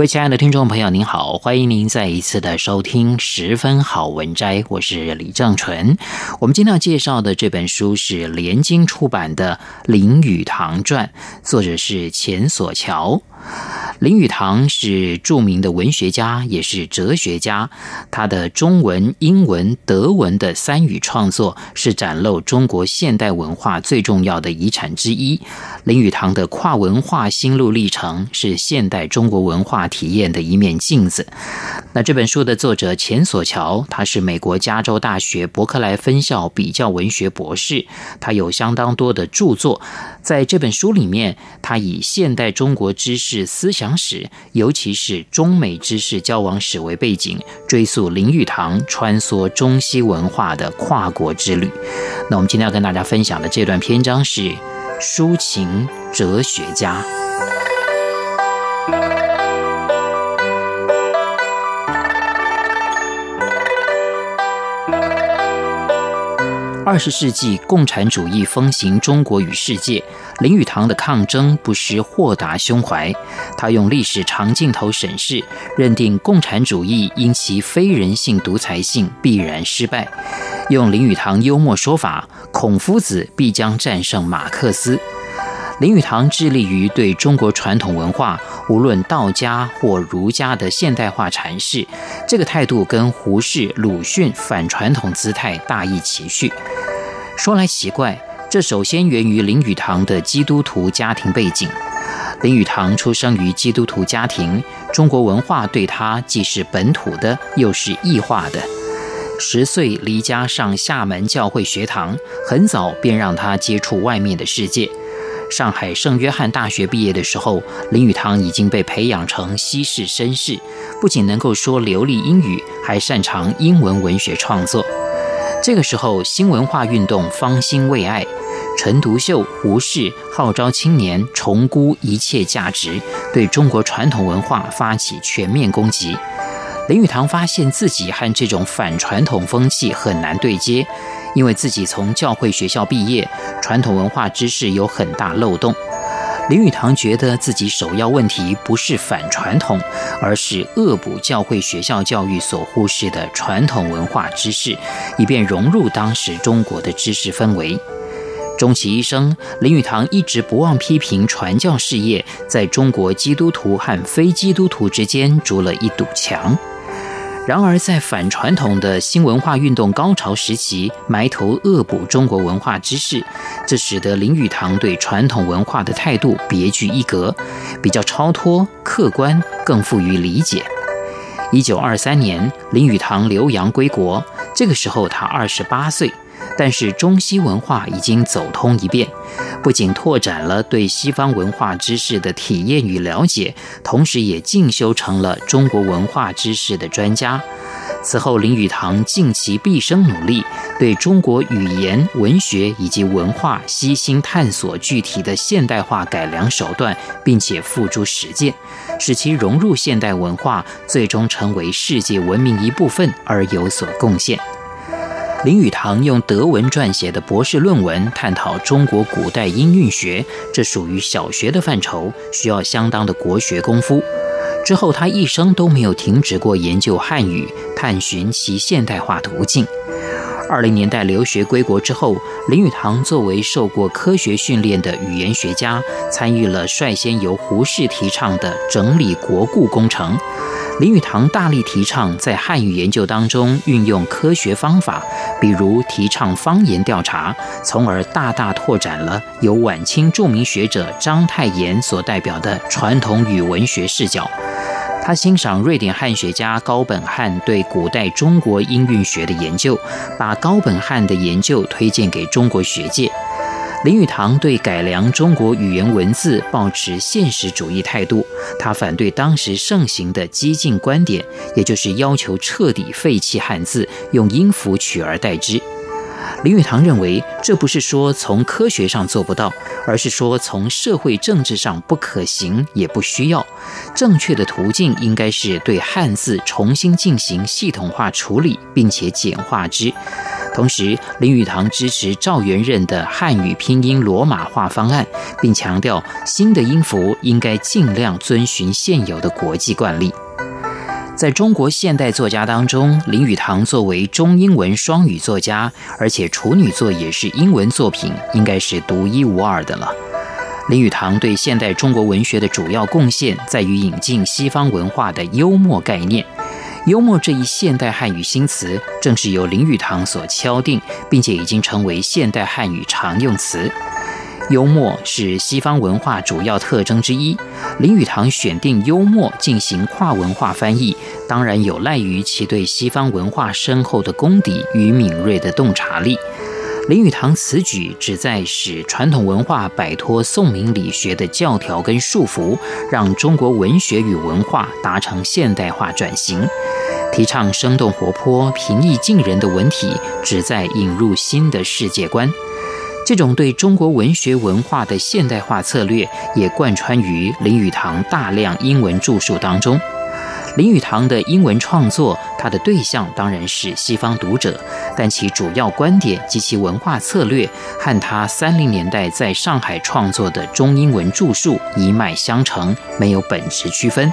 各位亲爱的听众朋友，您好，欢迎您再一次的收听《十分好文摘》，我是李正淳。我们今天要介绍的这本书是联经出版的《林语堂传》，作者是钱索桥。林语堂是著名的文学家，也是哲学家。他的中文、英文、德文的三语创作是展露中国现代文化最重要的遗产之一。林语堂的跨文化心路历程是现代中国文化体验的一面镜子。那这本书的作者钱索桥，他是美国加州大学伯克莱分校比较文学博士，他有相当多的著作。在这本书里面，他以现代中国知识思想史，尤其是中美知识交往史为背景，追溯林语堂穿梭中西文化的跨国之旅。那我们今天要跟大家分享的这段篇章是抒情哲学家。二十世纪共产主义风行中国与世界，林语堂的抗争不失豁达胸怀。他用历史长镜头审视，认定共产主义因其非人性独裁性必然失败。用林语堂幽默说法，孔夫子必将战胜马克思。林语堂致力于对中国传统文化，无论道家或儒家的现代化阐释，这个态度跟胡适、鲁迅反传统姿态大异其趣。说来奇怪，这首先源于林语堂的基督徒家庭背景。林语堂出生于基督徒家庭，中国文化对他既是本土的，又是异化的。十岁离家上厦门教会学堂，很早便让他接触外面的世界。上海圣约翰大学毕业的时候，林语堂已经被培养成西式绅士，不仅能够说流利英语，还擅长英文文学创作。这个时候，新文化运动方兴未艾，陈独秀、胡适号召青年重估一切价值，对中国传统文化发起全面攻击。林语堂发现自己和这种反传统风气很难对接。因为自己从教会学校毕业，传统文化知识有很大漏洞。林语堂觉得自己首要问题不是反传统，而是恶补教会学校教育所忽视的传统文化知识，以便融入当时中国的知识氛围。终其一生，林语堂一直不忘批评传教事业在中国基督徒和非基督徒之间筑了一堵墙。然而，在反传统的新文化运动高潮时期，埋头恶补中国文化知识，这使得林语堂对传统文化的态度别具一格，比较超脱、客观，更富于理解。一九二三年，林语堂留洋归国，这个时候他二十八岁。但是中西文化已经走通一遍，不仅拓展了对西方文化知识的体验与了解，同时也进修成了中国文化知识的专家。此后，林语堂尽其毕生努力，对中国语言、文学以及文化悉心探索具体的现代化改良手段，并且付诸实践，使其融入现代文化，最终成为世界文明一部分而有所贡献。林语堂用德文撰写的博士论文探讨中国古代音韵学，这属于小学的范畴，需要相当的国学功夫。之后，他一生都没有停止过研究汉语，探寻其现代化途径。二零年代留学归国之后，林语堂作为受过科学训练的语言学家，参与了率先由胡适提倡的整理国故工程。林语堂大力提倡在汉语研究当中运用科学方法，比如提倡方言调查，从而大大拓展了由晚清著名学者章太炎所代表的传统语文学视角。他欣赏瑞典汉学家高本汉对古代中国音韵学的研究，把高本汉的研究推荐给中国学界。林语堂对改良中国语言文字抱持现实主义态度，他反对当时盛行的激进观点，也就是要求彻底废弃汉字，用音符取而代之。林语堂认为，这不是说从科学上做不到，而是说从社会政治上不可行，也不需要。正确的途径应该是对汉字重新进行系统化处理，并且简化之。同时，林语堂支持赵元任的汉语拼音罗马化方案，并强调新的音符应该尽量遵循现有的国际惯例。在中国现代作家当中，林语堂作为中英文双语作家，而且处女作也是英文作品，应该是独一无二的了。林语堂对现代中国文学的主要贡献，在于引进西方文化的幽默概念。幽默这一现代汉语新词，正是由林语堂所敲定，并且已经成为现代汉语常用词。幽默是西方文化主要特征之一。林语堂选定幽默进行跨文化翻译，当然有赖于其对西方文化深厚的功底与敏锐的洞察力。林语堂此举旨在使传统文化摆脱宋明理学的教条跟束缚，让中国文学与文化达成现代化转型，提倡生动活泼、平易近人的文体，旨在引入新的世界观。这种对中国文学文化的现代化策略，也贯穿于林语堂大量英文著述当中。林语堂的英文创作，他的对象当然是西方读者，但其主要观点及其文化策略，和他三零年代在上海创作的中英文著述一脉相承，没有本质区分。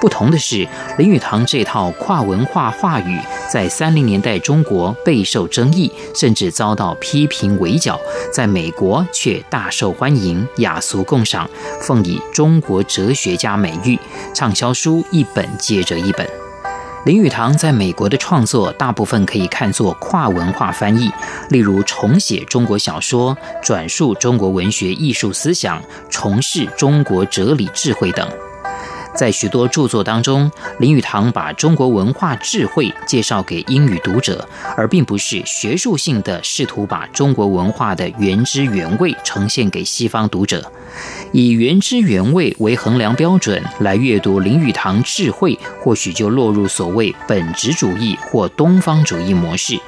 不同的是，林语堂这套跨文化话语在三零年代中国备受争议，甚至遭到批评围剿，在美国却大受欢迎，雅俗共赏，奉以中国哲学家美誉，畅销书一本接着一本。林语堂在美国的创作大部分可以看作跨文化翻译，例如重写中国小说、转述中国文学艺术思想、重释中国哲理智慧等。在许多著作当中，林语堂把中国文化智慧介绍给英语读者，而并不是学术性的试图把中国文化的原汁原味呈现给西方读者。以原汁原味为衡量标准来阅读林语堂智慧，或许就落入所谓本质主义或东方主义模式。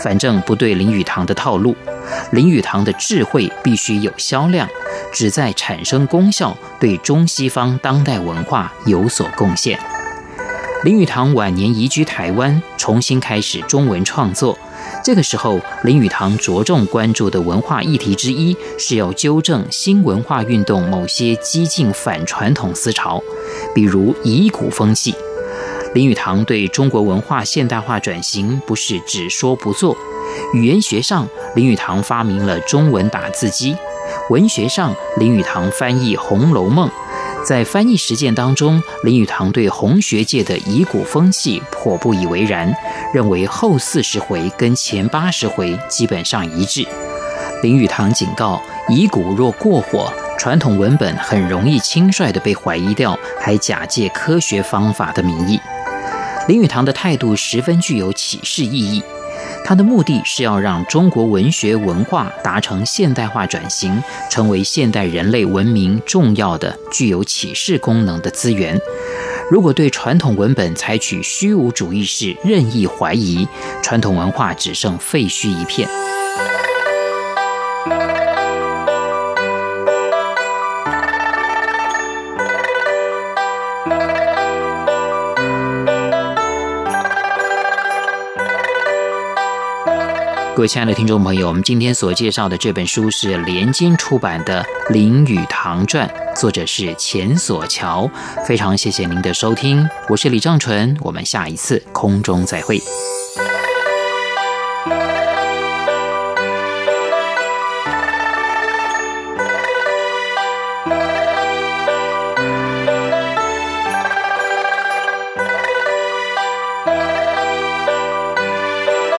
反正不对林语堂的套路。林语堂的智慧必须有销量，旨在产生功效，对中西方当代文化有所贡献。林语堂晚年移居台湾，重新开始中文创作。这个时候，林语堂着重关注的文化议题之一，是要纠正新文化运动某些激进反传统思潮，比如遗骨风气。林语堂对中国文化现代化转型不是只说不做。语言学上，林语堂发明了中文打字机；文学上，林语堂翻译《红楼梦》。在翻译实践当中，林语堂对红学界的遗骨风气颇不以为然，认为后四十回跟前八十回基本上一致。林语堂警告：遗骨若过火，传统文本很容易轻率地被怀疑掉，还假借科学方法的名义。林语堂的态度十分具有启示意义。它的目的是要让中国文学文化达成现代化转型，成为现代人类文明重要的、具有启示功能的资源。如果对传统文本采取虚无主义式任意怀疑，传统文化只剩废墟一片。各位亲爱的听众朋友，我们今天所介绍的这本书是连经出版的《林语堂传》，作者是钱索桥。非常谢谢您的收听，我是李正淳，我们下一次空中再会。